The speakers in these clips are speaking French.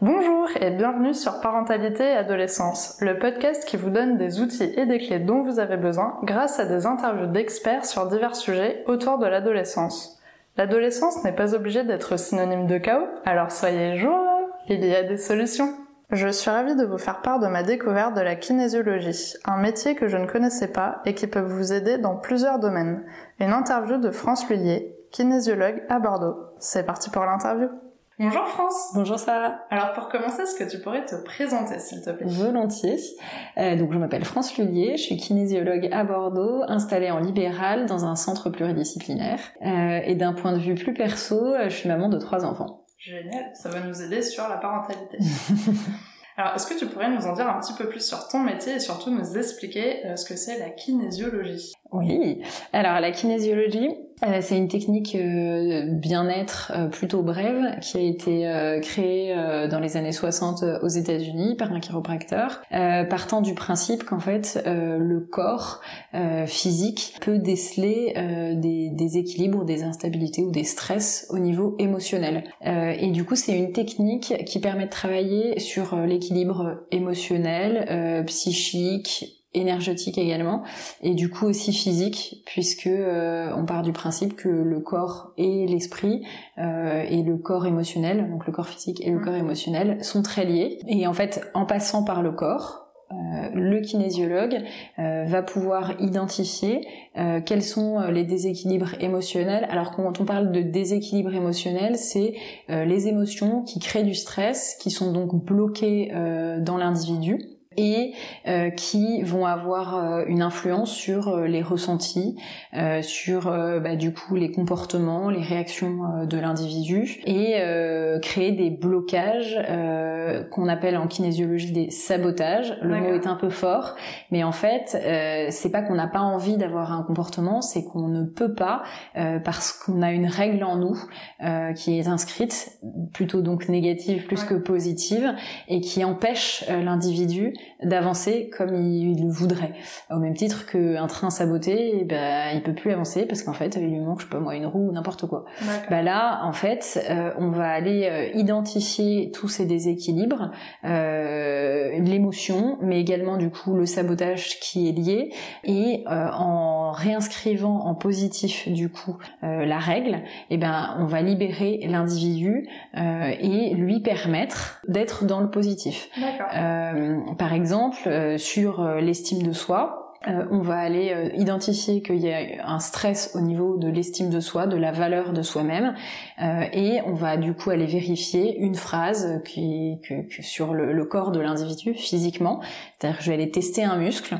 Bonjour et bienvenue sur Parentalité et Adolescence, le podcast qui vous donne des outils et des clés dont vous avez besoin grâce à des interviews d'experts sur divers sujets autour de l'adolescence. L'adolescence n'est pas obligée d'être synonyme de chaos, alors soyez joie, il y a des solutions. Je suis ravie de vous faire part de ma découverte de la kinésiologie, un métier que je ne connaissais pas et qui peut vous aider dans plusieurs domaines. Une interview de France Lullier, kinésiologue à Bordeaux. C'est parti pour l'interview. Bonjour France. Bonjour Sarah. Alors pour commencer, est-ce que tu pourrais te présenter s'il te plaît? Volontiers. Euh, donc je m'appelle France Lullier, je suis kinésiologue à Bordeaux, installée en libéral dans un centre pluridisciplinaire. Euh, et d'un point de vue plus perso, je suis maman de trois enfants. Génial, ça va nous aider sur la parentalité. Alors, est-ce que tu pourrais nous en dire un petit peu plus sur ton métier et surtout nous expliquer euh, ce que c'est la kinésiologie? Oui, alors la kinésiologie, euh, c'est une technique euh, bien-être euh, plutôt brève qui a été créée dans les années 60 aux États-Unis par un chiropracteur, partant du principe qu'en fait le corps physique peut déceler des déséquilibres, des instabilités ou des stress au niveau émotionnel. et du coup, c'est une technique qui permet de travailler sur l'équilibre émotionnel, psychique, énergétique également et du coup aussi physique puisque euh, on part du principe que le corps et l'esprit euh, et le corps émotionnel donc le corps physique et le mm. corps émotionnel sont très liés et en fait en passant par le corps euh, le kinésiologue va pouvoir identifier quels sont les déséquilibres émotionnels. Alors quand on parle de déséquilibre émotionnel, c'est les émotions qui créent du stress, qui sont donc bloquées dans l'individu et euh, qui vont avoir euh, une influence sur euh, les ressentis, sur bah, du coup les comportements, les réactions de l'individu et créer des blocages qu'on appelle en kinésiologie des sabotages. Le mot est un peu fort, mais en fait c'est pas qu'on n'a pas envie d'avoir un comportement, c'est qu'on ne peut pas parce qu'on a une règle en nous qui est inscrite, plutôt donc négative plus que positive, et qui empêche l'individu d'avancer comme il le voudrait. Au même titre qu'un train saboté, ben, il peut plus avancer parce qu'en fait, il lui manque, je sais pas moi, une roue ou n'importe quoi. Bah là, en fait, euh, on va aller euh, identifier tous ces déséquilibres, euh, l'émotion, mais également du coup le sabotage qui est lié, et en réinscrivant en positif du coup la règle, eh ben, on va libérer l'individu et lui permettre d'être dans le positif. par exemple, euh, sur euh, l'estime de soi, euh, on va aller identifier qu'il y a un stress au niveau de l'estime de soi, de la valeur de soi-même, et on va du coup aller vérifier une phrase qui, que, sur le, corps de l'individu physiquement. C'est-à-dire que je vais aller tester un muscle.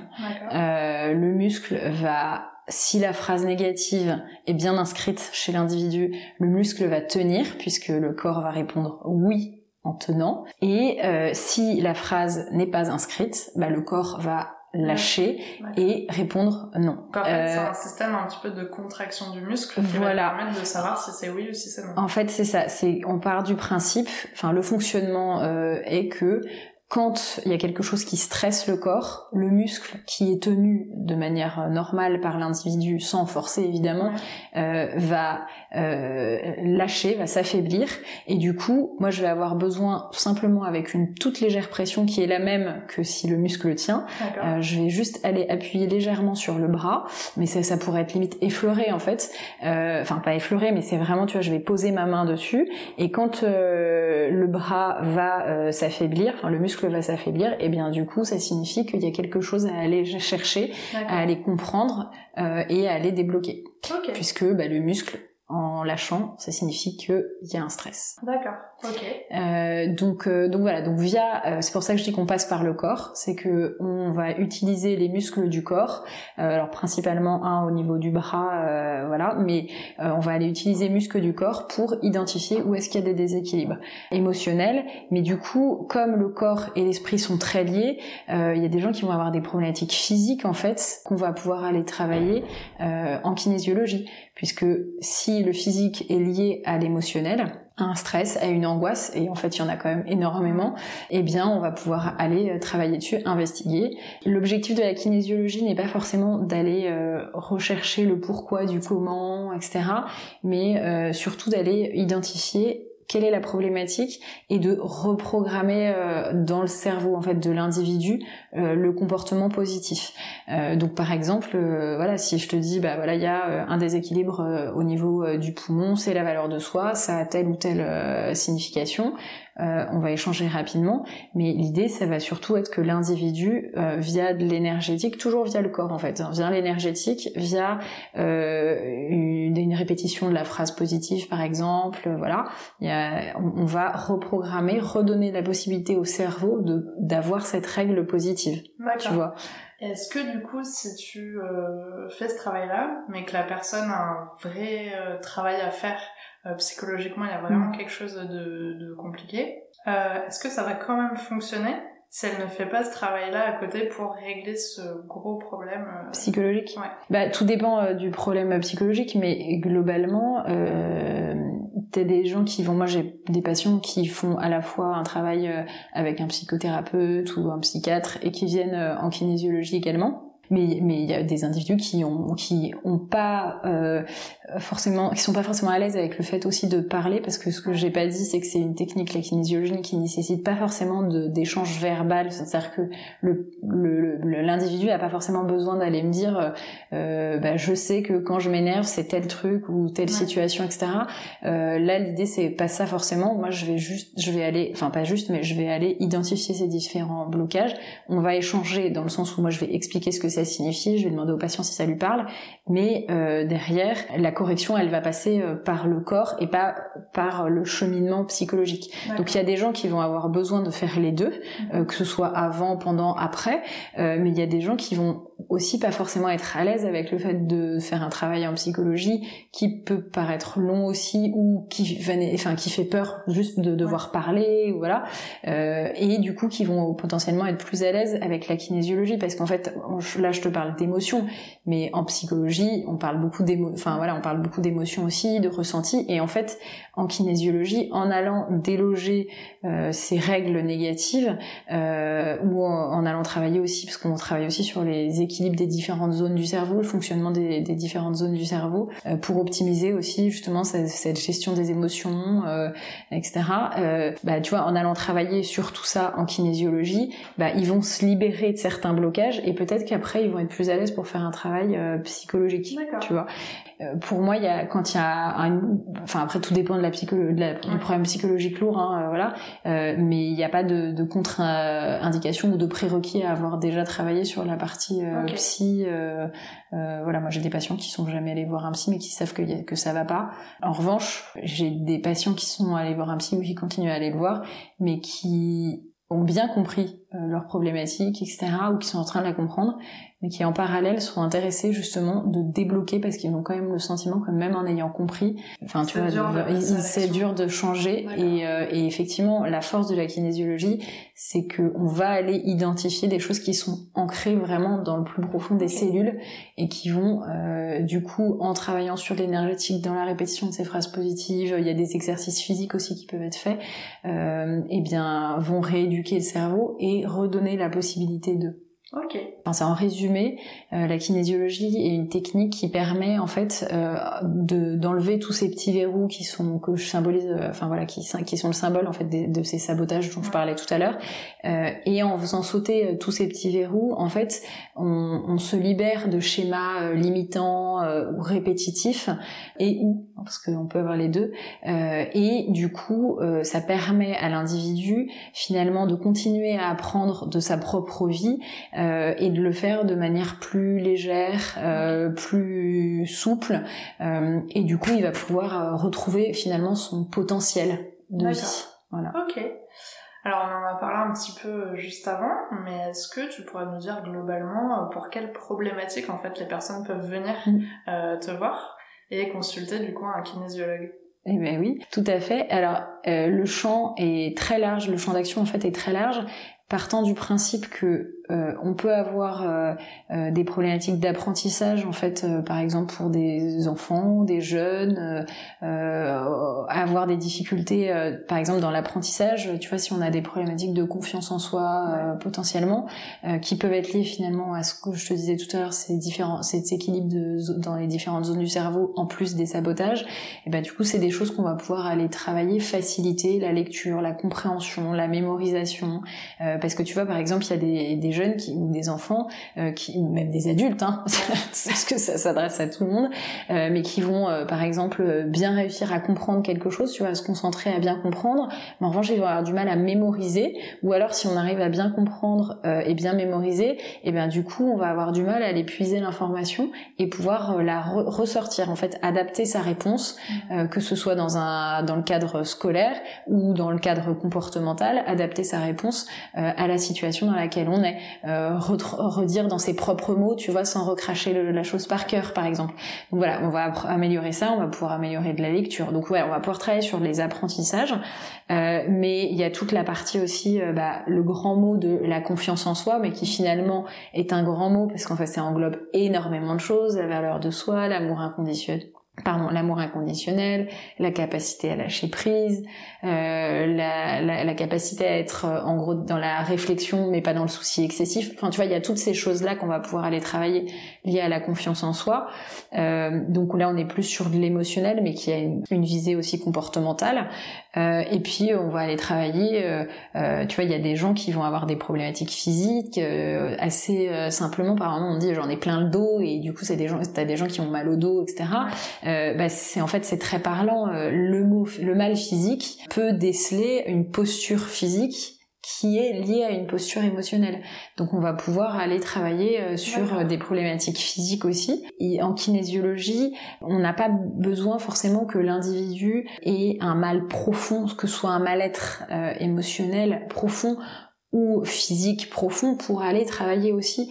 le muscle va si la phrase négative est bien inscrite chez l'individu, le muscle va tenir puisque le corps va répondre oui en tenant. Et euh, si la phrase n'est pas inscrite, bah, le corps va lâcher et répondre non. En fait, c'est un système un petit peu de contraction du muscle qui voilà. va permettre de savoir si c'est oui ou si c'est non. En fait, c'est ça. C'est on part du principe. Enfin, le fonctionnement euh, est que quand il y a quelque chose qui stresse le corps, le muscle qui est tenu de manière normale par l'individu, sans forcer évidemment, euh, va euh, lâcher, va s'affaiblir, et du coup, moi je vais avoir besoin simplement avec une toute légère pression qui est la même que si le muscle tient, euh, je vais juste aller appuyer légèrement sur le bras, mais ça, ça pourrait être limite effleuré en fait, euh, enfin pas effleuré, mais c'est vraiment, tu vois, je vais poser ma main dessus, et quand euh, le bras va s'affaiblir, enfin le muscle va s'affaiblir, et bien du coup ça signifie qu'il y a quelque chose à aller chercher, à aller comprendre euh, et à aller débloquer. Puisque bah, le muscle en lâchant, ça signifie qu'il y a un stress. D'accord. Ok. Euh, donc, euh, donc voilà. Donc via, euh, c'est pour ça que je dis qu'on passe par le corps, c'est que on va utiliser les muscles du corps, alors principalement un au niveau du bras, voilà, mais on va aller utiliser les muscles du corps pour identifier où est-ce qu'il y a des déséquilibres émotionnels. Mais du coup, comme le corps et l'esprit sont très liés, il y a des gens qui vont avoir des problématiques physiques en fait qu'on va pouvoir aller travailler en kinésiologie, puisque si le physique est lié à l'émotionnel, un stress, à une angoisse, et en fait il y en a quand même énormément, eh bien on va pouvoir aller euh, travailler dessus, investiguer. L'objectif de la kinésiologie n'est pas forcément d'aller euh, rechercher le pourquoi du comment, etc., mais euh, surtout d'aller identifier quelle est la problématique et de reprogrammer euh, dans le cerveau en fait de l'individu euh, le comportement positif. Euh, donc par exemple, voilà, si je te dis bah voilà, il y a un déséquilibre au niveau du poumon, c'est la valeur de soi, ça a telle ou telle signification. Euh, on va échanger rapidement, mais l'idée, ça va surtout être que l'individu, euh, via de l'énergétique, toujours via le corps en fait, hein, via l'énergétique, via euh, une, répétition de la phrase positive par exemple, voilà, on, va reprogrammer, redonner la possibilité au cerveau de d'avoir cette règle positive, tu vois. Est-ce que du coup, si tu fais ce travail-là, mais que la personne a un vrai travail à faire psychologiquement, il y a vraiment mm. quelque chose de, de compliqué. Euh, Est-ce que ça va quand même fonctionner si elle ne fait pas ce travail-là à côté pour régler ce gros problème euh, psychologique ouais. Bah tout dépend euh, du problème psychologique, mais globalement, euh, t'as des gens qui vont. Moi, j'ai des patients qui font à la fois un travail avec un psychothérapeute ou un psychiatre et qui viennent en kinésiologie également mais mais il y a des individus qui ont qui ont pas euh, forcément qui sont pas forcément à l'aise avec le fait aussi de parler parce que ce que j'ai pas dit c'est que c'est une technique la kinésiologie qui nécessite pas forcément d'échange verbal. C'est-à-dire que le l'individu le, a pas forcément besoin d'aller me dire euh, bah, je sais que quand je m'énerve c'est tel truc ou telle situation etc euh, là l'idée c'est pas ça forcément. Moi je vais juste je vais aller enfin pas juste mais je vais aller identifier ces différents blocages. On va échanger dans le sens où moi je vais expliquer ce que c'est signifie, je vais demander au patient si ça lui parle, mais euh, derrière, la correction, elle va passer euh, par le corps et pas par le cheminement psychologique. Donc il y a des gens qui vont avoir besoin de faire les deux, euh, que ce soit avant, pendant, après, mais il y a des gens qui vont aussi pas forcément être à l'aise avec le fait de faire un travail en psychologie qui peut paraître long aussi ou qui enfin qui fait peur juste de devoir parler voilà. Et du coup qui vont potentiellement être plus à l'aise avec la kinésiologie parce qu'en fait là je te parle d'émotions, mais en psychologie, on parle beaucoup d'émotions, enfin voilà, on parle beaucoup d'émotions aussi, de ressentis, et en fait, en kinésiologie, en allant déloger euh, ces règles négatives, euh, ou en, allant travailler aussi, parce qu'on travaille aussi sur les équilibres des différentes zones du cerveau, le fonctionnement des, différentes zones du cerveau, euh, pour optimiser aussi justement cette, gestion des émotions, etc. bah tu vois, en allant travailler sur tout ça en kinésiologie, bah ils vont se libérer de certains blocages, et peut-être qu'après ils vont être plus à l'aise pour faire un travail euh, psychologique, tu vois. Euh, pour moi, il y a quand il y a un, enfin après tout dépend de la psycho, de la, du problème psychologique lourd, hein, euh, voilà. mais il n'y a pas de, de contre-indication ou de prérequis à avoir déjà travaillé sur la partie psy. voilà, moi j'ai des patients qui sont jamais allés voir un psy mais qui savent que, que ça va pas. En revanche, j'ai des patients qui sont allés voir un psy ou qui continuent à aller le voir, mais qui ont bien compris euh, leurs problématiques, etc., ou qui sont en train de la comprendre, mais qui en parallèle sont intéressés justement de débloquer parce qu'ils ont quand même le sentiment que même en ayant compris, enfin tu vois, c'est dur de changer. Et, euh, et, effectivement la force de la kinésiologie, c'est que on va aller identifier des choses qui sont ancrées vraiment dans le plus profond des cellules et qui vont euh, du coup en travaillant sur l'énergétique, dans la répétition de ces phrases positives, il y a des exercices physiques aussi qui peuvent être faits, euh, et eh bien vont rééduquer le cerveau et redonner la possibilité de Ok. Enfin, en résumé, euh, la kinésiologie est une technique qui permet en fait euh, de d'enlever tous ces petits verrous qui sont que je symbolise, euh, enfin voilà, qui, qui sont le symbole en fait de, de ces sabotages dont je parlais tout à l'heure. Et en faisant sauter tous ces petits verrous, en fait, on, on se libère de schémas limitants ou répétitifs et ou parce qu'on peut avoir les deux. et du coup, ça permet à l'individu finalement de continuer à apprendre de sa propre vie euh, et de le faire de manière plus légère, euh, plus souple, euh, et du coup il va pouvoir retrouver finalement son potentiel de vie. Voilà. Ok. Alors on en a parlé un petit peu juste avant, mais est-ce que tu pourrais nous dire globalement pour quelles problématiques en fait les personnes peuvent venir mm. te voir et consulter du coup un kinésiologue? Eh bien oui, tout à fait. Alors le champ est très large, le champ d'action en fait est très large, partant du principe que euh, on peut avoir euh, euh, des problématiques d'apprentissage en fait, par exemple pour des enfants, des jeunes, avoir des difficultés, par exemple dans l'apprentissage. Tu vois, si on a des problématiques de confiance en soi potentiellement, qui peuvent être liées finalement à ce que je te disais tout à l'heure, ces différents, cet équilibre de, dans les différentes zones du cerveau en plus des sabotages. Et ben du coup, c'est des choses qu'on va pouvoir aller travailler, faciliter la lecture, la compréhension, la mémorisation, parce que tu vois, par exemple, il y a des, des jeunes qui, ou des enfants, euh, qui, ou même des adultes, hein, parce que ça s'adresse à tout le monde, euh, mais qui vont, euh, par exemple, bien réussir à comprendre quelque chose, tu vois, à se concentrer, à bien comprendre, mais en revanche, ils vont avoir du mal à mémoriser, ou alors si on arrive à bien comprendre et bien mémoriser, et eh bien du coup, on va avoir du mal à aller puiser l'information et pouvoir la ressortir, en fait, adapter sa réponse, mmh. que ce soit dans un dans le cadre scolaire ou dans le cadre comportemental, adapter sa réponse à la situation dans laquelle on est, euh, redire dans ses propres mots, tu vois, sans recracher la chose par cœur, par exemple. Donc voilà, on va améliorer ça, on va pouvoir améliorer de la lecture. Donc ouais, on va pouvoir travailler sur les apprentissages, euh, mais il y a toute la partie aussi, euh, bah, le grand mot de la confiance en soi, mais qui finalement est un grand mot parce qu'en fait ça englobe énormément de choses, la valeur de soi, l'amour inconditionnel pardon, l'amour inconditionnel, la capacité à lâcher prise, euh, la, la, la, capacité à être euh, en gros dans la réflexion mais pas dans le souci excessif. Enfin tu vois, il y a toutes ces choses-là qu'on va pouvoir aller travailler liées à la confiance en soi. Euh, donc là on est plus sur de l'émotionnel mais qui a une, une visée aussi comportementale. Euh, et puis on va aller travailler, euh, euh, tu vois, il y a des gens qui vont avoir des problématiques physiques assez simplement. Par exemple, on dit j'en ai plein le dos et du coup c'est des gens, t'as des gens qui ont mal au dos, etc. bah c'est en fait c'est très parlant. le mot, le mal physique peut déceler une posture physique qui est liée à une posture émotionnelle. Donc on va pouvoir aller travailler euh, sur euh, des problématiques physiques aussi. Et en kinésiologie, on n'a pas besoin forcément que l'individu ait un mal profond, que ce soit un mal-être euh, émotionnel profond ou physique profond pour aller travailler aussi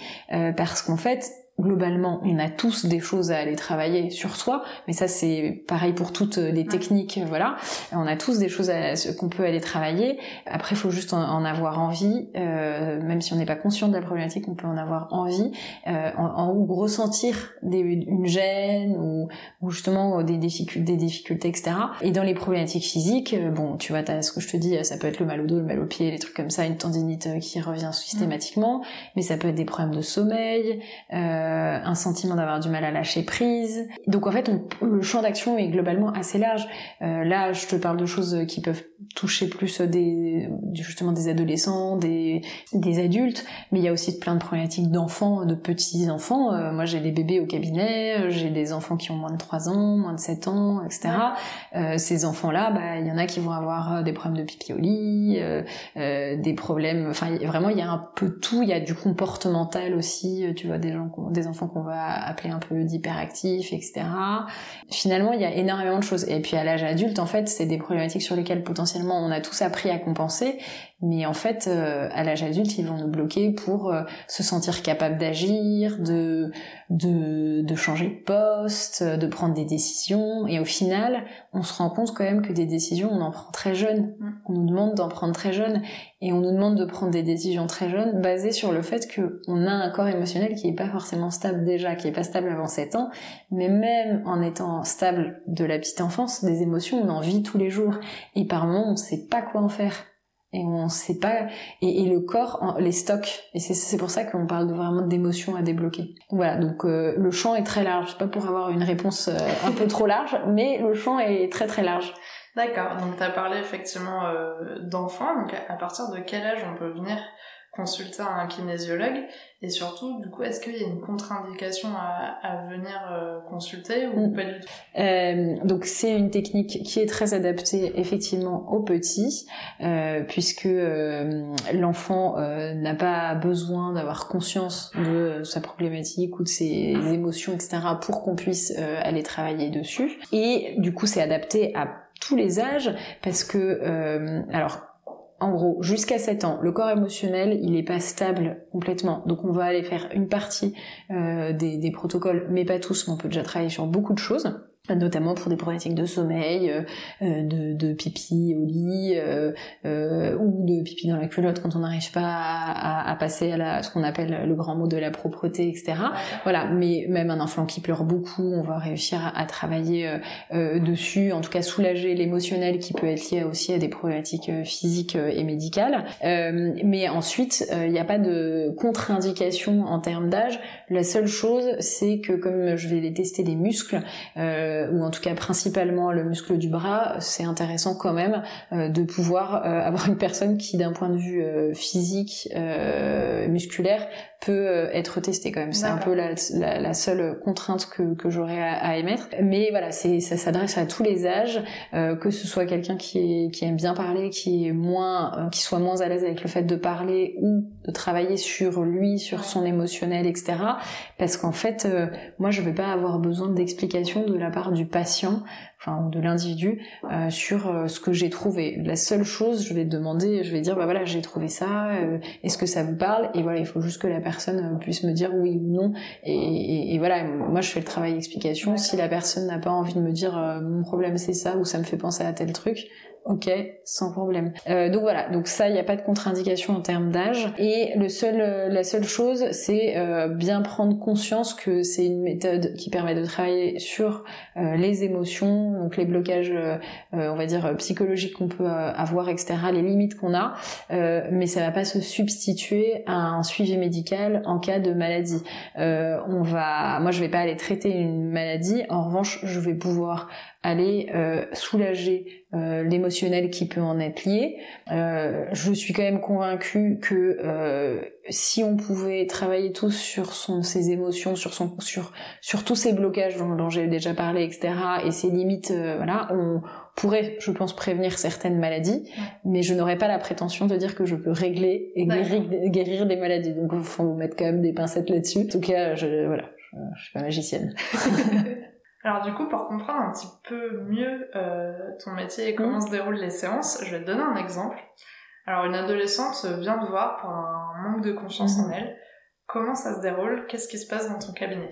parce qu'en fait globalement, on a tous des choses à aller travailler sur soi, mais ça c'est pareil pour toutes les techniques, voilà. On a tous des choses qu'on peut aller travailler. Après, il faut juste en, avoir envie, euh, même si on n'est pas conscient de la problématique, on peut en avoir envie, euh, en, ou ressentir des, une gêne ou, ou justement des difficultés, des difficultés, etc. Et dans les problématiques physiques, euh, bon, tu vois, as ce que je te dis, ça peut être le mal au dos, le mal au pied, les trucs comme ça, une tendinite euh, qui revient systématiquement, mais ça peut être des problèmes de sommeil. Euh, euh, un sentiment d'avoir du mal à lâcher prise. Donc en fait, le champ d'action est globalement assez large. Euh, là, je te parle de choses qui peuvent toucher plus des justement des adolescents, des, des adultes, mais il y a aussi plein de problématiques d'enfants, de petits enfants. Euh, moi, j'ai des bébés au cabinet, j'ai des enfants qui ont moins de 3 ans, moins de 7 ans, etc. ces enfants-là, bah, il y en a qui vont avoir des problèmes de pipi au lit, des problèmes. Enfin, vraiment, il y a un peu tout. Il y a du comportemental aussi. Tu vois, des gens, des enfants qu'on va appeler un peu d'hyperactifs, etc. Finalement, il y a énormément de choses. Et puis à l'âge adulte, en fait, c'est des problématiques sur lesquelles potentiellement on a tous appris à compenser, mais en fait, euh, à l'âge adulte, ils vont nous bloquer pour euh, se sentir capable d'agir, de, de, de changer de poste, de prendre des décisions. Et au final, on se rend compte quand même que des décisions, on en prend très jeune. On nous demande d'en prendre très jeune. Et on nous demande de prendre des décisions très jeunes basées sur le fait qu'on a un corps émotionnel qui est pas forcément stable déjà, qui est pas stable avant 7 ans. Mais même en étant stable de la petite enfance, des émotions, on en vit tous les jours. Et par moments, on sait pas quoi en faire et on sait pas et, le corps les stocks et c'est pour ça qu'on parle vraiment d'émotions à débloquer. Voilà donc euh, le champ est très large. Pas pour avoir une réponse euh, un peu trop large mais le champ est très très large. D'accord. Donc tu as parlé effectivement euh, d'enfants. Donc à partir de quel âge on peut venir consulter un kinésiologue et surtout du coup est-ce qu'il y a une contre-indication à, venir euh, consulter ou mm. pas du tout? Euh, donc c'est une technique qui est très adaptée effectivement aux petits euh, puisque l'enfant n'a pas besoin d'avoir conscience de sa problématique ou de ses émotions etc pour qu'on puisse aller travailler dessus et du coup c'est adapté à tous les âges parce que alors en gros, jusqu'à 7 ans, le corps émotionnel, il n'est pas stable complètement. Donc on va aller faire une partie euh, des, protocoles, mais pas tous, mais on peut déjà travailler sur beaucoup de choses. Notamment pour des problématiques de sommeil, euh, euh, de, de, pipi au lit euh, euh, ou de pipi dans la culotte quand on n'arrive pas à, à, passer à, la, ce qu'on appelle le grand mot de la propreté, etc. Voilà, mais même un enfant qui pleure beaucoup, on va réussir à, travailler dessus, en tout cas soulager l'émotionnel qui peut être lié aussi à des problématiques physiques et médicales. mais ensuite, il n'y a pas de contre-indication en termes d'âge. La seule chose, c'est que comme je vais les tester les muscles, euh, ou en tout cas principalement le muscle du bras, c'est intéressant quand même euh, de pouvoir euh, avoir une personne qui d'un point de vue physique, musculaire, peut être testée quand même. C'est un peu la, seule contrainte que, que j'aurais à, émettre. Mais voilà, c'est ça s'adresse à tous les âges, que ce soit quelqu'un qui, qui aime bien parler, qui est moins, qui soit moins à l'aise avec le fait de parler ou de travailler sur lui, sur son émotionnel, etc. Parce qu'en fait, moi je vais pas avoir besoin d'explications de la part du patient, enfin de l'individu, euh, sur euh, ce que j'ai trouvé. La seule chose, je vais demander, je vais dire, bah voilà, j'ai trouvé ça, euh, est-ce que ça vous parle? Et voilà, il faut juste que la personne puisse me dire oui ou non. Et, voilà, moi je fais le travail d'explication. Si la personne n'a pas envie de me dire mon problème c'est ça ou ça me fait penser à tel truc, Ok, sans problème. Euh, donc voilà, donc ça, il n'y a pas de contre-indication en termes d'âge. Et le seul, euh, la seule chose, c'est euh, bien prendre conscience que c'est une méthode qui permet de travailler sur les émotions, donc les blocages, on va dire psychologiques qu'on peut avoir, etc., les limites qu'on a. mais ça va pas se substituer à un suivi médical en cas de maladie. on va, moi, je vais pas aller traiter une maladie. En revanche, je vais pouvoir aller soulager euh, qui peut en être lié. Euh, je suis quand même convaincue que euh, si on pouvait travailler tous sur son, ses émotions, sur son, sur, sur tous ces blocages dont, j'ai déjà parlé, etc., et ses limites, euh, voilà, on pourrait, je pense, prévenir certaines maladies, mais je n'aurais pas la prétention de dire que je peux régler et guérir, guérir des maladies. Donc, il faut mettre quand même des pincettes là-dessus. En tout cas, je, voilà, je, je suis pas magicienne. Alors du coup, pour comprendre un petit peu mieux euh, ton métier et comment mm. se déroulent les séances, je vais te donner un exemple. Alors une adolescente vient te voir pour un manque de confiance en mm. elle. Comment ça se déroule? Qu'est-ce qui se passe dans ton cabinet?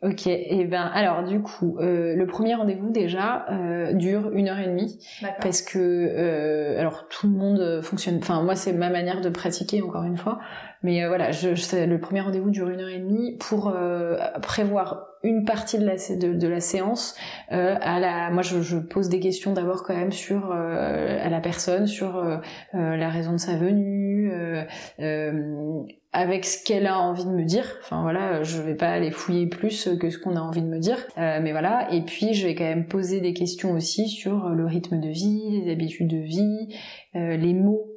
Ok, et eh ben alors du coup, euh, le premier rendez-vous déjà euh, dure une heure et demie parce que euh, alors tout le monde fonctionne. Enfin moi c'est ma manière de pratiquer encore une fois, mais euh, voilà, je, je, le premier rendez-vous dure une heure et demie pour euh, prévoir une partie de la, de, de la séance euh, à la moi je, je, pose des questions d'abord quand même sur euh, à la personne sur euh, la raison de sa venue avec ce qu'elle a envie de me dire. Enfin voilà je vais pas aller fouiller plus que ce qu'on a envie de me dire. Mais voilà. Et puis je vais quand même poser des questions aussi sur le rythme de vie les habitudes de vie les mots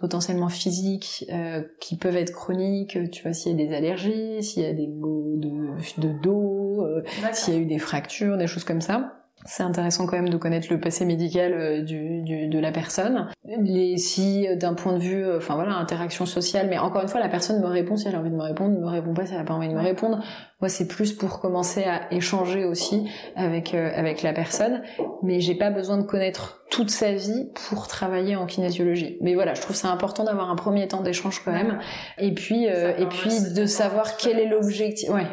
potentiellement physiques euh, qui peuvent être chroniques, tu vois, s'il y a des allergies, s'il y a des maux de, de dos, euh, s'il y a eu des fractures, des choses comme ça. C'est intéressant quand même de connaître le passé médical euh, du, du, de la personne. Les, si d'un point de vue, enfin voilà, interaction sociale, mais encore une fois, la personne me répond si elle a envie de me répondre, me répond pas si elle a pas envie de me répondre. Moi, c'est plus pour commencer à échanger aussi avec avec la personne, mais j'ai pas besoin de connaître toute sa vie pour travailler en kinésiologie. Mais voilà, je trouve ça important d'avoir un premier temps d'échange quand même, et puis euh, et puis de savoir quel est l'objectif. Ouais.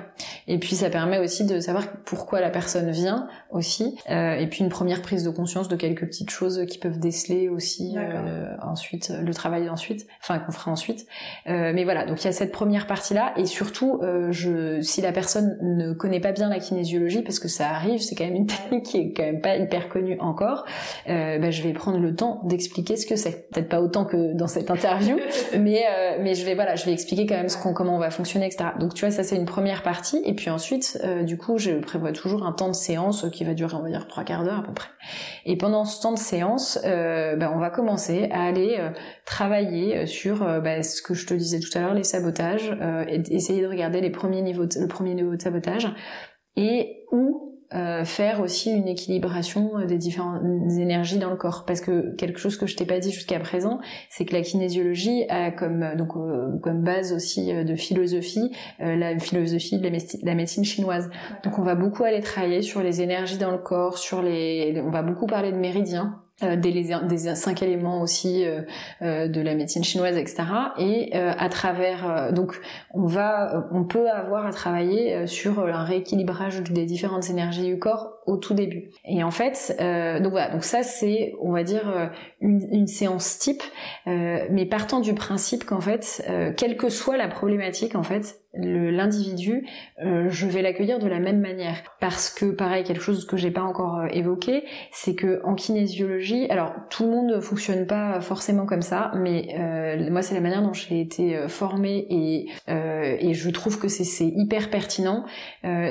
Et puis ça permet aussi de savoir pourquoi la personne vient aussi, euh, et puis une première prise de conscience de quelques petites choses qui peuvent déceler aussi euh, ensuite le travail ensuite, enfin qu'on fera ensuite. Euh, mais voilà, donc il y a cette première partie là, et surtout, euh, je si la personne ne connaît pas bien la kinésiologie, parce que ça arrive, c'est quand même une technique qui est quand même pas hyper connue encore. Euh, euh, bah, je vais prendre le temps d'expliquer ce que c'est. Peut-être pas autant que dans cette interview, mais euh, mais je vais voilà, je vais expliquer quand même ce qu'on, comment on va fonctionner, etc. Donc tu vois, ça c'est une première partie, et puis ensuite, euh, du coup, je prévois toujours un temps de séance qui va durer, on va dire trois quarts d'heure à peu près. Et pendant ce temps de séance, bah, on va commencer à aller travailler sur bah, ce que je te disais tout à l'heure, les sabotages, et essayer de regarder les premiers niveaux, le premier niveau de sabotage, et où euh, faire aussi une équilibration des différentes énergies dans le corps. Parce que quelque chose que je t'ai pas dit jusqu'à présent c'est que la kinésiologie a comme donc euh, comme base aussi euh, de philosophie la philosophie de la, médecine chinoise. Donc on va beaucoup aller travailler sur les énergies dans le corps sur les on va beaucoup parler de méridiens euh, des, cinq éléments aussi euh, euh, de la médecine chinoise, etc. Et à travers, donc, on va, on peut avoir à travailler sur un rééquilibrage des différentes énergies du corps au tout début. Et en fait, donc voilà, donc ça c'est, on va dire, une, une séance type, mais partant du principe qu'en fait, quelle que soit la problématique, en fait, l'individu, euh, je vais l'accueillir de la même manière. Parce que, pareil, quelque chose que j'ai pas encore euh, évoqué, c'est que en kinésiologie, alors tout le monde ne fonctionne pas forcément comme ça, mais euh, moi c'est la manière dont j'ai été formée et, et je trouve que c'est hyper pertinent,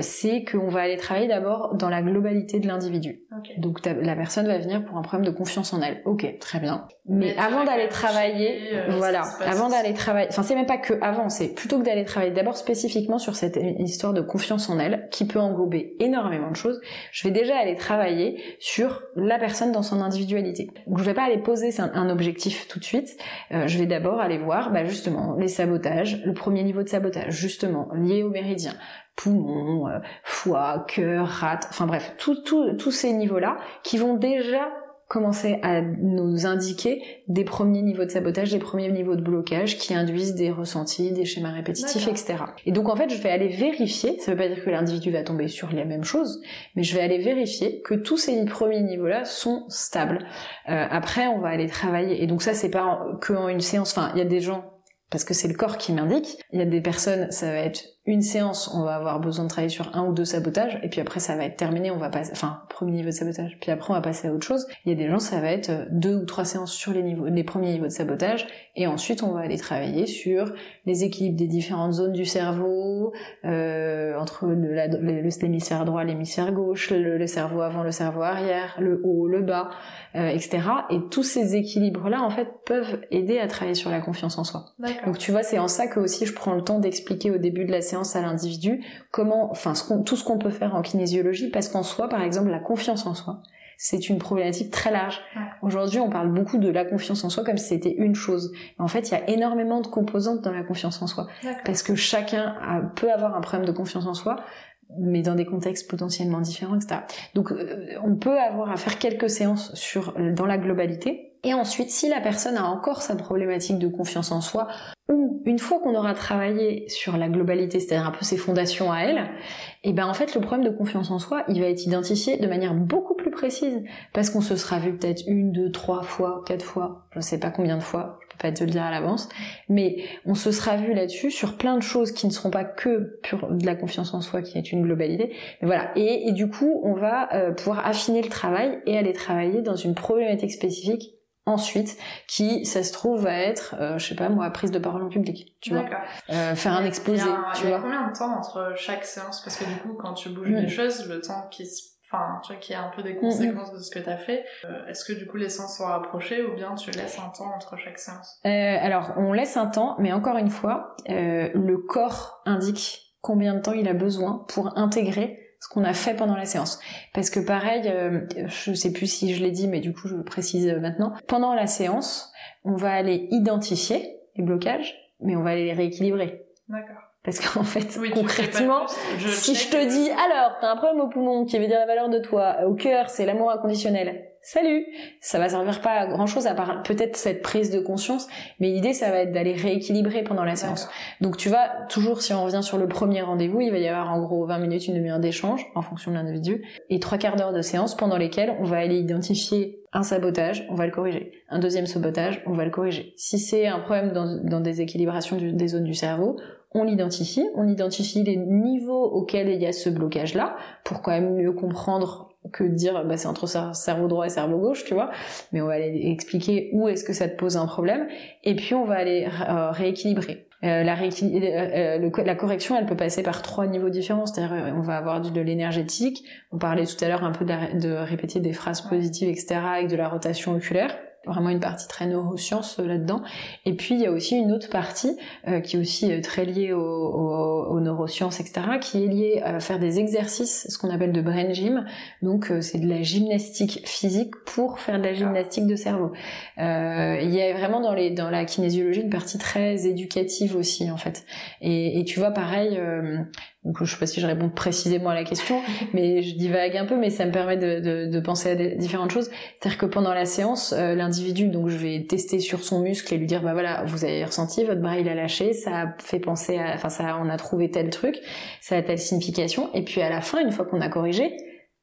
c'est qu'on va aller travailler d'abord dans la globalité de l'individu. Donc la personne va venir pour un problème de confiance en elle. Ok, très bien. Mais, avant d'aller travailler, voilà, avant d'aller travailler, enfin c'est même pas que avant, c'est plutôt que d'aller travailler d'abord spécifiquement sur cette histoire de confiance en elle, qui peut englober énormément de choses, je vais déjà aller travailler sur la personne dans son individualité. Donc je vais pas aller poser un, objectif tout de suite, euh, je vais d'abord aller voir bah, justement les sabotages, le premier niveau de sabotage, justement lié au méridien, poumon, euh, foie, cœur, rate, enfin bref, tous ces niveaux-là qui vont déjà commencer à nous indiquer des premiers niveaux de sabotage, des premiers niveaux de blocage qui induisent des ressentis, des schémas répétitifs, etc. Et donc en fait, je vais aller vérifier, ça veut pas dire que l'individu va tomber sur la même chose, mais je vais aller vérifier que tous ces premiers niveaux-là sont stables. Euh, après, on va aller travailler, et donc ça c'est pas que en une séance, enfin il y a des gens parce que c'est le corps qui m'indique. Il y a des personnes, ça va être une séance, on va avoir besoin de travailler sur un ou deux sabotages, et puis après ça va être terminé, on va passer, enfin, premier niveau de sabotage, puis après on va passer à autre chose. Il y a des gens, ça va être deux ou trois séances sur les niveaux, les premiers niveaux de sabotage, et ensuite on va aller travailler sur les équilibres des différentes zones du cerveau, euh, entre l'hémisphère droit, l'hémisphère gauche, le, cerveau avant, le cerveau arrière, le haut, le bas, euh, etc. Et tous ces équilibres-là, en fait, peuvent aider à travailler sur la confiance en soi. Donc tu vois, c'est en ça que aussi je prends le temps d'expliquer au début de la séance à l'individu comment, enfin, tout ce qu'on peut faire en kinésiologie, parce qu'en soi, par exemple, la confiance en soi, c'est une problématique très large. Aujourd'hui, on parle beaucoup de la confiance en soi comme si c'était une chose. En fait, il y a énormément de composantes dans la confiance en soi. Parce que chacun peut avoir un problème de confiance en soi, mais dans des contextes potentiellement différents, etc. Donc, euh, on peut avoir à faire quelques séances sur, dans la globalité, et ensuite, si la personne a encore sa problématique de confiance en soi, ou une fois qu'on aura travaillé sur la globalité, c'est-à-dire un peu ses fondations à elle, et eh ben en fait le problème de confiance en soi, il va être identifié de manière beaucoup plus précise, parce qu'on se sera vu peut-être une, deux, trois fois, quatre fois, je ne sais pas combien de fois, pas te le dire à l'avance, mais on se sera vu là-dessus sur plein de choses qui ne seront pas que pour de la confiance en soi, qui est une globalité, mais voilà. Et, du coup, on va euh, pouvoir affiner le travail et aller travailler dans une problématique spécifique ensuite qui ça se trouve va être euh, je sais pas moi prise de parole en public tu vois. Euh, faire un exposé tu il y a combien de temps entre chaque séance? Parce que du coup quand tu bouges les mm. choses le temps qui enfin tu vois qu'il y a un peu des conséquences de ce que tu as fait euh, est-ce que du coup les séances sont rapprochées ou bien tu laisses un temps entre chaque séance? Alors on laisse un temps mais encore une fois le corps indique combien de temps il a besoin pour intégrer ce qu'on a fait pendant la séance. Parce que pareil, euh, je sais plus si je l'ai dit, mais du coup je le précise maintenant. Pendant la séance, on va aller identifier les blocages, mais on va aller les rééquilibrer. D'accord. Parce qu'en fait, concrètement, si je te dis, alors, t'as un problème au poumon qui veut dire la valeur de toi, au cœur, c'est l'amour inconditionnel, salut Ça va servir pas à grand chose à part peut-être cette prise de conscience, mais l'idée ça va être d'aller rééquilibrer pendant la séance. Donc tu vas toujours, si on revient sur le premier rendez-vous, il va y avoir en gros 20 minutes, une demi-heure d'échange en fonction de l'individu, et trois quarts d'heure de séance pendant lesquelles on va aller identifier un sabotage, on va le corriger. Un deuxième sabotage, on va le corriger. Si c'est un problème dans, des équilibrations des zones du cerveau, on l'identifie, on identifie les niveaux auxquels il y a ce blocage-là, pour quand même mieux comprendre que de dire bah, c'est entre cerveau droit et cerveau gauche, tu vois. Mais on va aller expliquer où est-ce que ça te pose un problème, et puis on va aller euh, rééquilibrer. Euh, la, euh, la, correction, elle peut passer par trois niveaux différents. C'est-à-dire, on va avoir de l'énergétique. On parlait tout à l'heure un peu de, de, répéter des phrases positives, etc., avec de la rotation oculaire. Vraiment une partie très neurosciences euh, là-dedans. Et puis il y a aussi une autre partie euh, qui est aussi euh, très liée aux, neurosciences, etc., qui est liée à faire des exercices, ce qu'on appelle de brain gym. Donc c'est de la gymnastique physique pour faire de la gymnastique de cerveau. il y a vraiment dans, les, dans la kinésiologie une partie très éducative aussi en fait. Et, et tu vois pareil, donc je sais pas si je réponds précisément à la question, mais je divague un peu, mais ça me permet de, de, de penser à des, différentes choses. C'est-à-dire que pendant la séance, euh, donc je vais tester sur son muscle et lui dire, bah voilà, vous avez ressenti, votre bras il a lâché, ça a fait penser à, enfin ça, on a trouvé tel truc, ça a telle signification, et puis à la fin, une fois qu'on a corrigé,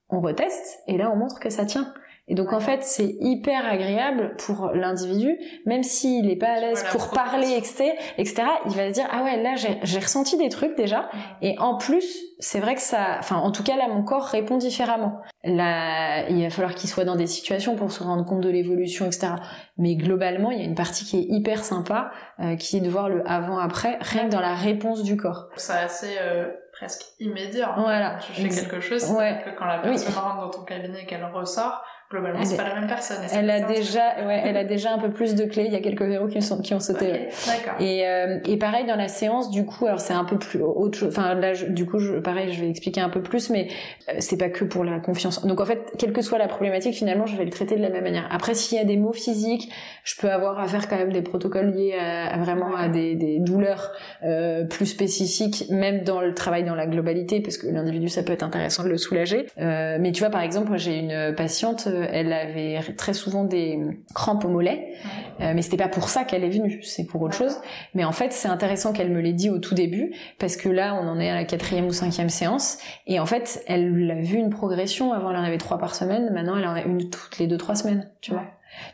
on reteste, et là on montre que ça tient. Et donc en fait, c'est hyper agréable pour l'individu, même s'il n'est pas à l'aise pour parler, etc., etc., il va se dire ah ouais là j'ai ressenti des trucs déjà, et en plus c'est vrai que ça, enfin en tout cas là mon corps répond différemment. Là, il va falloir qu'il soit dans des situations pour se rendre compte de l'évolution, etc. Mais globalement, il y a une partie qui est hyper sympa, euh, qui est de voir le avant-après, rien que dans la réponse du corps. C'est assez euh, presque immédiat. Hein. Voilà. Tu fais quelque chose, ouais. que quand la personne rentre dans ton cabinet et qu'elle ressort, globalement c'est pas la même personne. elle a déjà, ouais, elle a déjà un peu plus de clés. Il y a quelques verrous qui, sont, qui ont sauté. D'accord. Et, euh, et pareil dans la séance, du coup, alors c'est un peu plus autre chose. Enfin là, du coup, je, pareil, je vais expliquer un peu plus, mais euh, c'est pas que pour la confiance. Donc en fait, quelle que soit la problématique, finalement, je vais le traiter de la même manière. Après, s'il y a des mots physiques, je peux avoir à faire quand même des protocoles liés à, vraiment à des, des douleurs euh, plus spécifiques, même dans le travail dans la globalité, parce que l'individu, ça peut être intéressant de le soulager. Mais tu vois, par exemple, j'ai une patiente elle avait très souvent des crampes au mollet, euh, mais c'était pas pour ça qu'elle est venue, c'est pour autre chose. Mais en fait, c'est intéressant qu'elle me l'ait dit au tout début, parce que là, on en est à la quatrième ou cinquième séance, et en fait, elle a vu une progression. Avant, elle en avait trois par semaine, maintenant, elle en a une toutes les deux trois semaines, tu vois.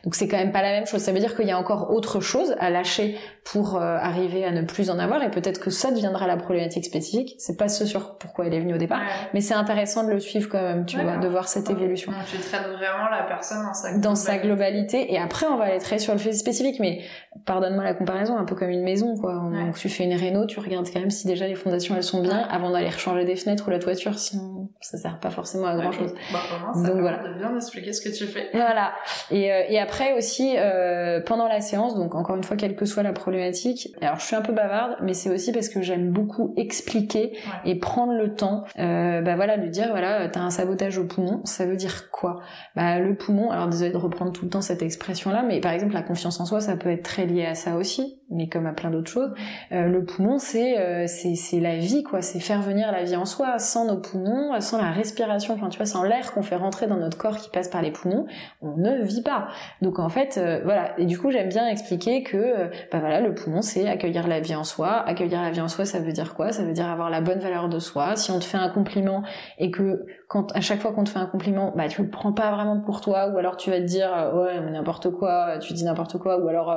Donc c'est quand même pas la même chose. Ça veut dire qu'il y a encore autre chose à lâcher pour euh, arriver à ne plus en avoir et peut-être que ça deviendra la problématique spécifique. C'est pas ce sur pourquoi elle est venue au départ, mais c'est intéressant de le suivre quand même, tu vois, de voir cette évolution. tu traites vraiment la personne dans sa globalité. Dans sa globalité et après on va aller très sur le fait spécifique. Mais pardonne-moi la comparaison, un peu comme une maison quoi. Donc tu fais une réno, tu regardes quand même si déjà les fondations elles sont bien avant d'aller rechanger des fenêtres ou la toiture, sinon ça sert pas forcément à grand chose. Bah, ça Donc voilà. De bien expliquer ce que tu fais. Voilà. Et, euh, et après aussi euh, pendant la séance, donc encore une fois quelle que soit la problématique. Alors je suis un peu bavarde, mais c'est aussi parce que j'aime beaucoup expliquer et prendre le temps. Euh, bah voilà, de dire voilà, t'as un sabotage au poumon, ça veut dire quoi? Bah le poumon. Alors désolé de reprendre tout le temps cette expression-là, mais par exemple la confiance en soi, ça peut être très lié à ça aussi, mais comme à plein d'autres choses. Euh, le poumon, c'est euh, c'est la vie quoi, c'est faire venir la vie en soi. Sans nos poumons, sans la respiration, enfin tu vois, sans l'air qu'on fait rentrer dans notre corps qui passe par les poumons, on ne vit pas. Donc en fait, euh, voilà. Et du coup, j'aime bien expliquer que, euh, bah voilà, le poumon, c'est accueillir la vie en soi. Accueillir la vie en soi, ça veut dire quoi? Ça veut dire avoir la bonne valeur de soi. Si on te fait un compliment et que quand à chaque fois qu'on te fait un compliment, bah tu le prends pas vraiment pour toi, ou alors tu vas te dire euh, ouais mais n'importe quoi, tu dis n'importe quoi, ou alors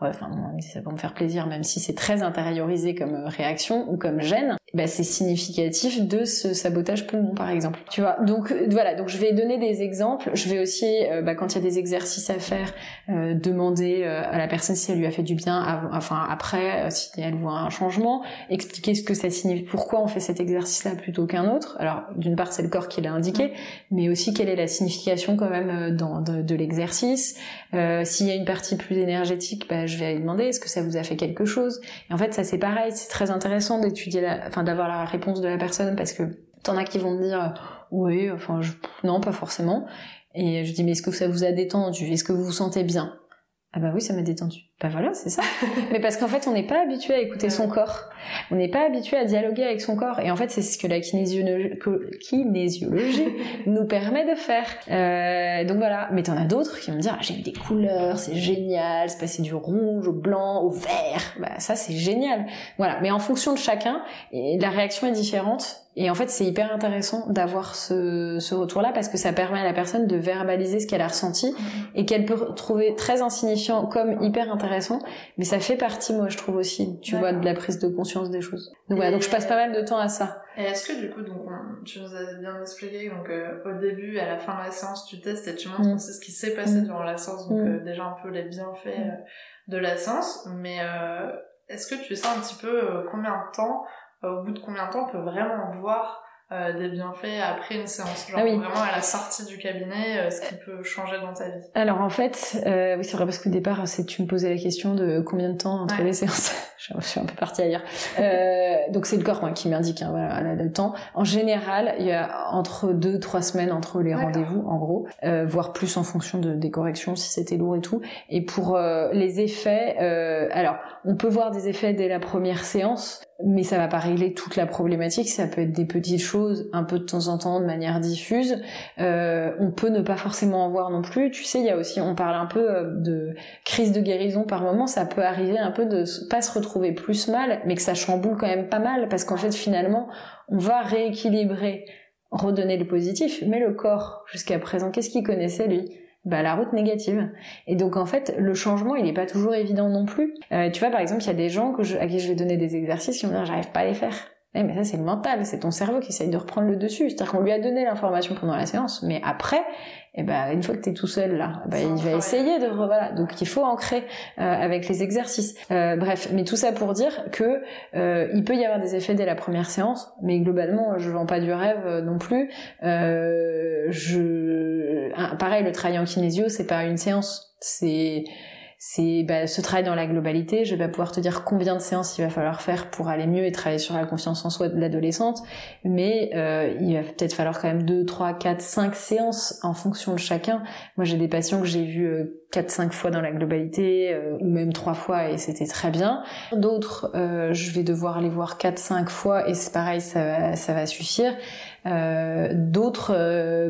ouais enfin ça va me faire plaisir, même si c'est très intériorisé comme réaction ou comme gêne, bah c'est significatif de ce sabotage poumon par exemple. Tu vois? Donc voilà, donc je vais donner des exemples. Je vais aussi bah, quand il y a des exercices à faire euh, demander euh, à la personne si elle lui a fait du bien, enfin après, euh, si elle voit un changement, expliquer ce que ça signifie, pourquoi on fait cet exercice-là plutôt qu'un autre. Alors d'une part c'est le corps qui l'a indiqué, mais aussi quelle est la signification quand même dans, de, l'exercice. S'il y a une partie plus énergétique, bah, je vais aller demander est-ce que ça vous a fait quelque chose? Et en fait ça c'est pareil, c'est très intéressant d'étudier, enfin d'avoir la réponse de la personne parce que t'en as qui vont me dire oui, enfin non pas forcément. Et je dis mais est-ce que ça vous a détendu? Est-ce que vous vous sentez bien? Ah bah oui, ça m'a détendu. Bah voilà, c'est ça. mais parce qu'en fait, on n'est pas habitué à écouter son corps. On n'est pas habitué à dialoguer avec son corps. Et en fait, c'est ce que la kinésiologie, kinésiologie nous permet de faire. Euh, donc voilà. Mais t'en as d'autres qui vont me dire, ah, j'ai vu des couleurs, c'est génial, c'est passé du rouge au blanc au vert. Bah ça, c'est génial. Voilà. Mais en fonction de chacun, la réaction est différente. Et en fait, c'est hyper intéressant d'avoir ce, ce retour-là parce que ça permet à la personne de verbaliser ce qu'elle a ressenti mm-hmm. et qu'elle peut trouver très insignifiant comme hyper intéressant. Mais ça fait partie, moi, je trouve aussi, tu vois, de la prise de conscience des choses. Donc voilà, donc je passe pas mal de temps à ça. Et est-ce que du coup, donc, tu nous as bien expliqué, donc euh, au début, à la fin de la séance, tu testes et tu montres mm. ce qui s'est passé mm. durant la séance, donc mm. euh, déjà un peu les bienfaits euh, de la séance. Mais est-ce que tu sais un petit peu combien de temps, au bout de combien de temps on peut vraiment voir euh, des bienfaits après une séance Genre Ah oui. vraiment à la sortie du cabinet, euh, ce qui peut changer dans ta vie. Alors en fait, euh, oui c'est vrai parce qu'au départ c'est tu me posais la question de combien de temps entre Ouais. les séances. je suis- un peu partie ailleurs. Euh, donc c'est le corps moi, qui m'indique hein, voilà, le- temps. En général, il y a entre deux trois semaines entre les rendez-vous en gros, euh, voire plus en fonction de, des corrections si c'était lourd et tout. Et pour euh, les effets, euh, alors on peut voir des effets dès la première séance. Mais ça va pas régler toute la problématique, ça peut être des petites choses un peu de temps en temps de manière diffuse. Euh, on peut ne pas forcément en voir non plus. Tu sais, il y a aussi, on parle un peu euh, de crise de guérison par moment. Ça peut arriver un peu de pas se retrouver plus mal, mais que ça chamboule quand même pas mal parce qu'en fait finalement, on va rééquilibrer, redonner le positif, mais le corps jusqu'à présent, qu'est-ce qu'il connaissait lui? Bah, la route négative. Et donc en fait, le changement, il n'est pas toujours évident non plus. Euh, tu vois, par exemple, il y a des gens que je- à qui je vais donner des exercices, qui vont dire j'arrive pas à les faire. Eh, mais ça c'est le mental, c'est ton cerveau qui essaye de reprendre le dessus. C'est-à-dire qu'on lui a donné l'information pendant la séance, mais après, eh ben, une fois que tu es tout seul là, eh ben, il va essayer de... Voilà. Donc il faut ancrer euh, avec les exercices. Euh, bref, mais tout ça pour dire que euh, il peut y avoir des effets dès la première séance, mais globalement, je vends pas du rêve euh, non plus. Euh, je... pareil, le travail en kinésio, c'est pas une séance. C'est c'est bah, ce travail dans la globalité. Je vais pas pouvoir te dire combien de séances il va falloir faire pour aller mieux et travailler sur la confiance en soi de l'adolescente, mais euh, il va peut-être falloir quand même 2, 3, 4, 5 séances en fonction de chacun. Moi j'ai des patients que j'ai vus euh, 4-5 fois dans la globalité, euh, ou même 3 fois et c'était très bien. D'autres, euh, je vais devoir les voir 4-5 fois et c'est pareil, ça va, ça va suffire. Euh, D'autres,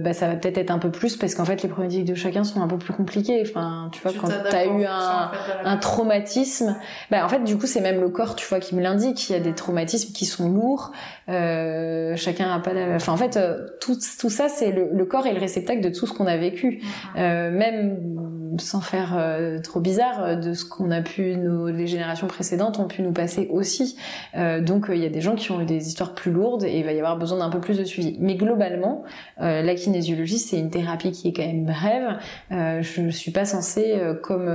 bah, ça va peut-être être un peu plus parce qu'en fait les problématiques de chacun sont un peu plus compliquées. Enfin, tu vois, Tu quand t'as eu un, en fait, un traumatisme, bah en fait du coup c'est même le corps tu vois qui me l'indique. Il y a des traumatismes qui sont lourds. Chacun a pas. Enfin en fait tout tout ça c'est le, le corps est le réceptacle de tout ce qu'on a vécu. Mhm. Euh, même sans faire euh, trop bizarre euh, de ce qu'on a pu nos les générations précédentes ont pu nous passer aussi. Euh, donc il y a des gens qui ont eu des histoires plus lourdes et il va y avoir besoin d'un peu plus de suivi. Mais globalement, la kinésiologie c'est une thérapie qui est quand même brève. Je ne suis pas censée comme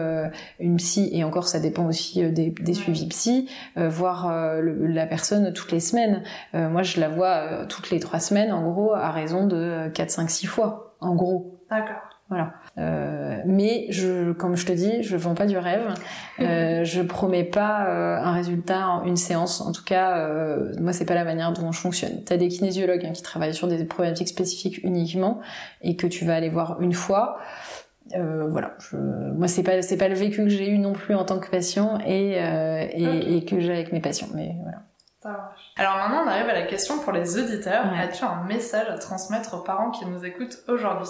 une psy et encore ça dépend aussi des, suivis psy voir le- la personne toutes les semaines. Moi je la vois toutes les trois semaines en gros à raison de 4, 5, 6 fois en gros. D'accord. Euh, mais je, comme je te dis, je vends pas du rêve. Euh, je promets pas euh, un résultat en une séance. En tout cas, euh, moi c'est pas la manière dont je fonctionne. T'as des kinésiologues hein, qui travaillent sur des problématiques spécifiques uniquement et que tu vas aller voir une fois. Euh, voilà, je, moi c'est pas c'est pas le vécu que j'ai eu non plus en tant que patient et euh, et, et que j'ai avec mes patients. Mais voilà. Ça marche. Alors maintenant, on arrive à la question pour les auditeurs. Ouais. As-tu un message à transmettre aux parents qui nous écoutent aujourd'hui?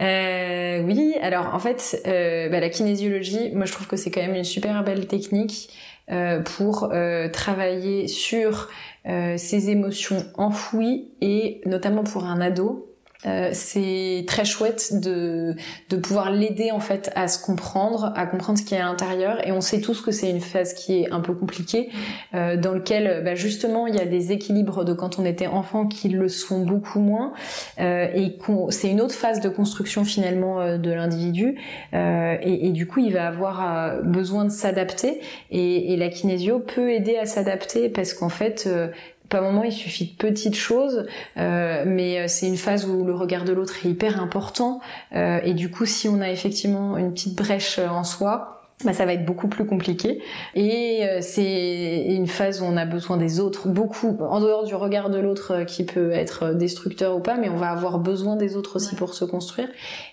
Euh, oui, alors en fait, euh, bah, la kinésiologie, moi je trouve que c'est quand même une super belle technique euh, pour euh, travailler sur euh, ses émotions enfouies et notamment pour un ado. Euh, c'est très chouette de, de pouvoir l'aider en fait à se comprendre, à comprendre ce qu'il y a à l'intérieur. Et on sait tous que c'est une phase qui est un peu compliquée, euh, dans lequel bah, justement il y a des équilibres de quand on était enfant qui le sont beaucoup moins. Euh, et c'est une autre phase de construction finalement euh, de l'individu Euh, et, et du coup il va avoir besoin de s'adapter et, et la kinésio peut aider à s'adapter parce qu'en fait par moment il suffit de petites choses euh, mais euh, c'est une phase où le regard de l'autre est hyper important euh, et du coup si on a effectivement une petite brèche en soi bah, ça va être beaucoup plus compliqué. Et euh, c'est une phase où on a besoin des autres beaucoup en dehors du regard de l'autre qui peut être destructeur ou pas mais on va avoir besoin des autres aussi pour se construire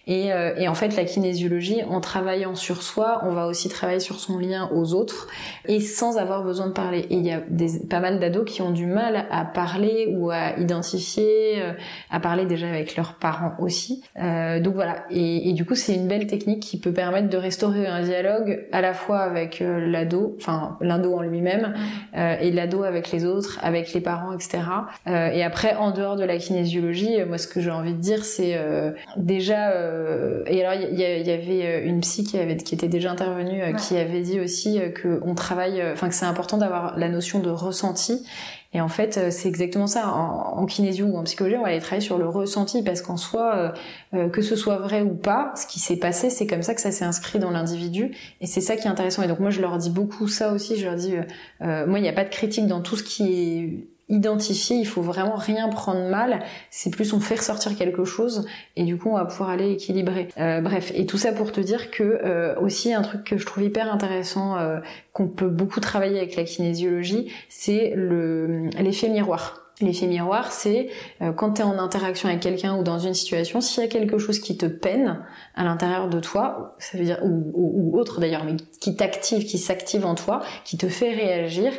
et, euh, et en fait la kinésiologie en travaillant sur soi on va aussi travailler sur son lien aux autres et sans avoir besoin de parler et il y a des, pas mal d'ados qui ont du mal à parler ou à identifier euh, à parler déjà avec leurs parents aussi Euh, donc voilà et, et du coup c'est une belle technique qui peut permettre de restaurer un dialogue à la fois avec euh, l'ado enfin l'ado en lui-même euh, et l'ado avec les autres, avec les parents, etc. Euh, et après, en dehors de la kinésiologie, moi, ce que j'ai envie de dire, c'est euh, déjà. Euh, et alors, il y, avait euh, une psy qui avait qui était déjà intervenue, euh, Ouais. qui avait dit aussi que on travaille, enfin que c'est important d'avoir la notion de ressenti. Et en fait, c'est exactement ça. En, en kinésio ou en psychologie, on va aller travailler sur le ressenti parce qu'en soi, euh, que ce soit vrai ou pas, ce qui s'est passé, c'est comme ça que ça s'est inscrit dans l'individu. Et c'est ça qui est intéressant. Et donc moi, je leur dis beaucoup ça aussi. Je leur dis, euh, moi, il n'y a pas de critique dans tout ce qui est identifier, il faut vraiment rien prendre mal, c'est plus on fait ressortir quelque chose et du coup on va pouvoir aller équilibrer. Euh, bref, et tout ça pour te dire que euh, aussi un truc que je trouve hyper intéressant, euh, qu'on peut beaucoup travailler avec la kinésiologie, c'est le l'effet miroir. L'effet miroir, c'est quand tu es en interaction avec quelqu'un ou dans une situation, s'il y a quelque chose qui te peine à l'intérieur de toi, ça veut dire ou, ou autre d'ailleurs, mais qui t'active, qui s'active en toi, qui te fait réagir,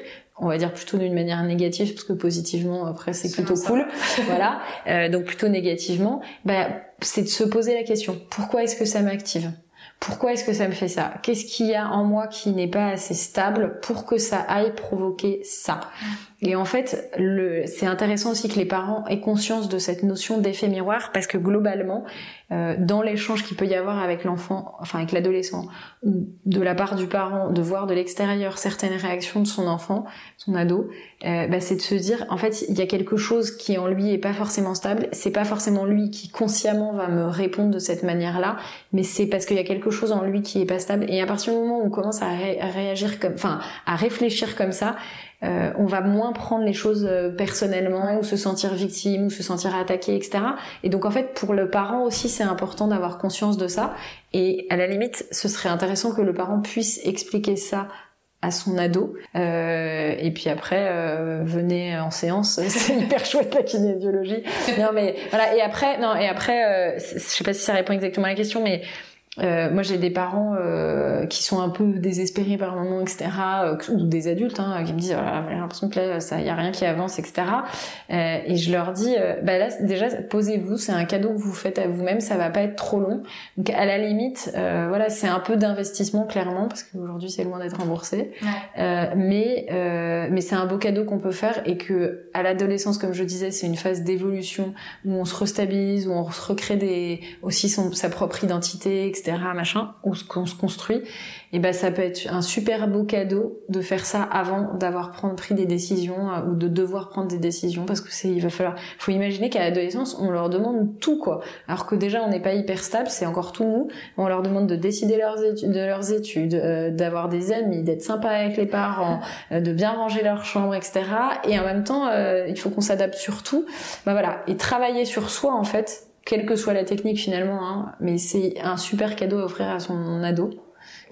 on va dire plutôt d'une manière négative parce que positivement après c'est plutôt cool. Voilà. Euh, donc plutôt négativement bah, c'est de se poser la question. Pourquoi est-ce que ça m'active? Pourquoi est-ce que ça me fait ça? Qu'est-ce qu'il y a en moi qui n'est pas assez stable pour que ça aille provoquer ça? Et en fait, c'est intéressant aussi que les parents aient conscience de cette notion d'effet miroir parce que globalement, euh, dans l'échange qu'il peut y avoir avec l'enfant, enfin avec l'adolescent, de la part du parent, de voir de l'extérieur certaines réactions de son enfant, son ado, euh, bah, c'est de se dire, en fait, il y a quelque chose qui en lui est pas forcément stable. C'est pas forcément lui qui consciemment va me répondre de cette manière-là, mais c'est parce qu'il y a quelque chose en lui qui est pas stable. Et à partir du moment où on commence à, à réagir comme, enfin, à réfléchir comme ça, euh, on va moins prendre les choses euh, personnellement ou se sentir victime ou se sentir attaqué, etc. Et donc en fait pour le parent aussi c'est important d'avoir conscience de ça. Et à la limite ce serait intéressant que le parent puisse expliquer ça à son ado. Euh, et puis après, euh, venez en séance, c'est hyper chouette la kinésiologie. non mais voilà. Et après, non et après, euh, je sais pas si ça répond exactement à la question, mais euh, moi, j'ai des parents euh, qui sont un peu désespérés par le moment, etc., euh, ou des adultes hein, qui me disent oh, j'ai l'impression que là, ça y a rien qui avance, etc. Euh, et je leur dis euh, bah là, déjà, posez-vous, c'est un cadeau que vous faites à vous-même, ça va pas être trop long. Donc, à la limite, voilà, c'est un peu d'investissement clairement parce qu'aujourd'hui, c'est loin d'être remboursé, mais mais c'est un beau cadeau qu'on peut faire et que à l'adolescence, comme je disais, c'est une phase d'évolution où on se restabilise, où on se recrée des aussi son, sa propre identité, etc machin, ou ce qu'on se construit, et ben ça peut être un super beau cadeau de faire ça avant d'avoir pris des décisions euh, ou de devoir prendre des décisions parce que c'est il va falloir faut imaginer qu'à l'adolescence on leur demande tout quoi. Alors que déjà on n'est pas hyper stable c'est encore tout nous on leur demande de décider leurs études de leurs études euh, d'avoir des amis d'être sympa avec les parents euh, de bien ranger leur chambre etc et en même temps il faut qu'on s'adapte sur tout. Ben voilà. Et travailler sur soi en fait quelle que soit la technique finalement, hein, mais c'est un super cadeau à offrir à son ado,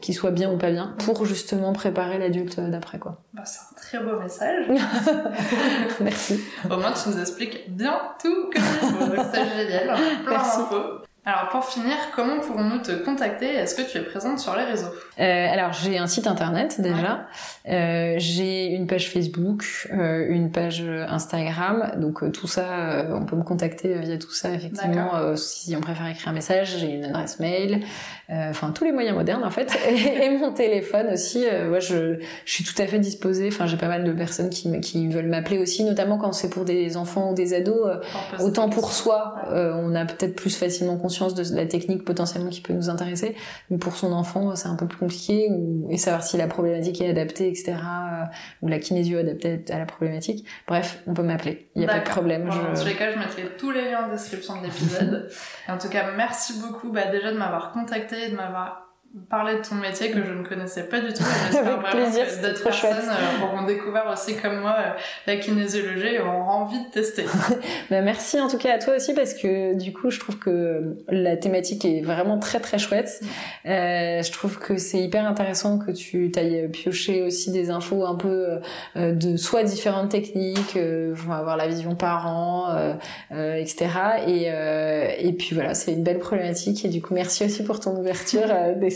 qu'il soit bien ou pas bien, pour justement préparer l'adulte d'après quoi. Bah, c'est un très beau message. Merci. Au moins tu nous expliques bien tout comme il faut, donc c'est génial, plein d'infos. Alors pour finir, comment pouvons-nous te contacter Est-ce que tu es présente sur les réseaux euh, Alors j'ai un site internet déjà, euh, j'ai une page Facebook, euh, une page Instagram, donc tout ça, on peut me contacter via tout ça effectivement. Si on préfère écrire un message, j'ai une adresse mail, enfin tous les moyens modernes en fait, et, mon téléphone aussi. moi je, je suis tout à fait disposée. Enfin j'ai pas mal de personnes qui, qui veulent m'appeler aussi, notamment quand c'est pour des enfants ou des ados. autant pour soi, on a peut-être plus facilement conscience de la technique potentiellement qui peut nous intéresser, mais pour son enfant c'est un peu plus compliqué ou, et savoir si la problématique est adaptée, etc. Euh, ou la kinésio adaptée à la problématique. Bref, on peut m'appeler, il n'y a pas de problème. Bon, je... Dans tous les cas, je mettrai tous les liens en description de l'épisode. en tout cas, merci beaucoup bah, déjà de m'avoir contacté, de m'avoir parler de ton métier que je ne connaissais pas du tout. Vraiment plaisir, d'autres personnes euh, auront découvert aussi comme moi euh, la kinésiologie et auront envie de tester. bah merci en tout cas à toi aussi parce que du coup je trouve que la thématique est vraiment très très chouette. Euh, je trouve que c'est hyper intéressant que tu t'ailles piocher aussi des infos un peu euh, de soit différentes techniques, euh, avoir la vision parent, etc. Et, et puis voilà, c'est une belle problématique et du coup merci aussi pour ton ouverture des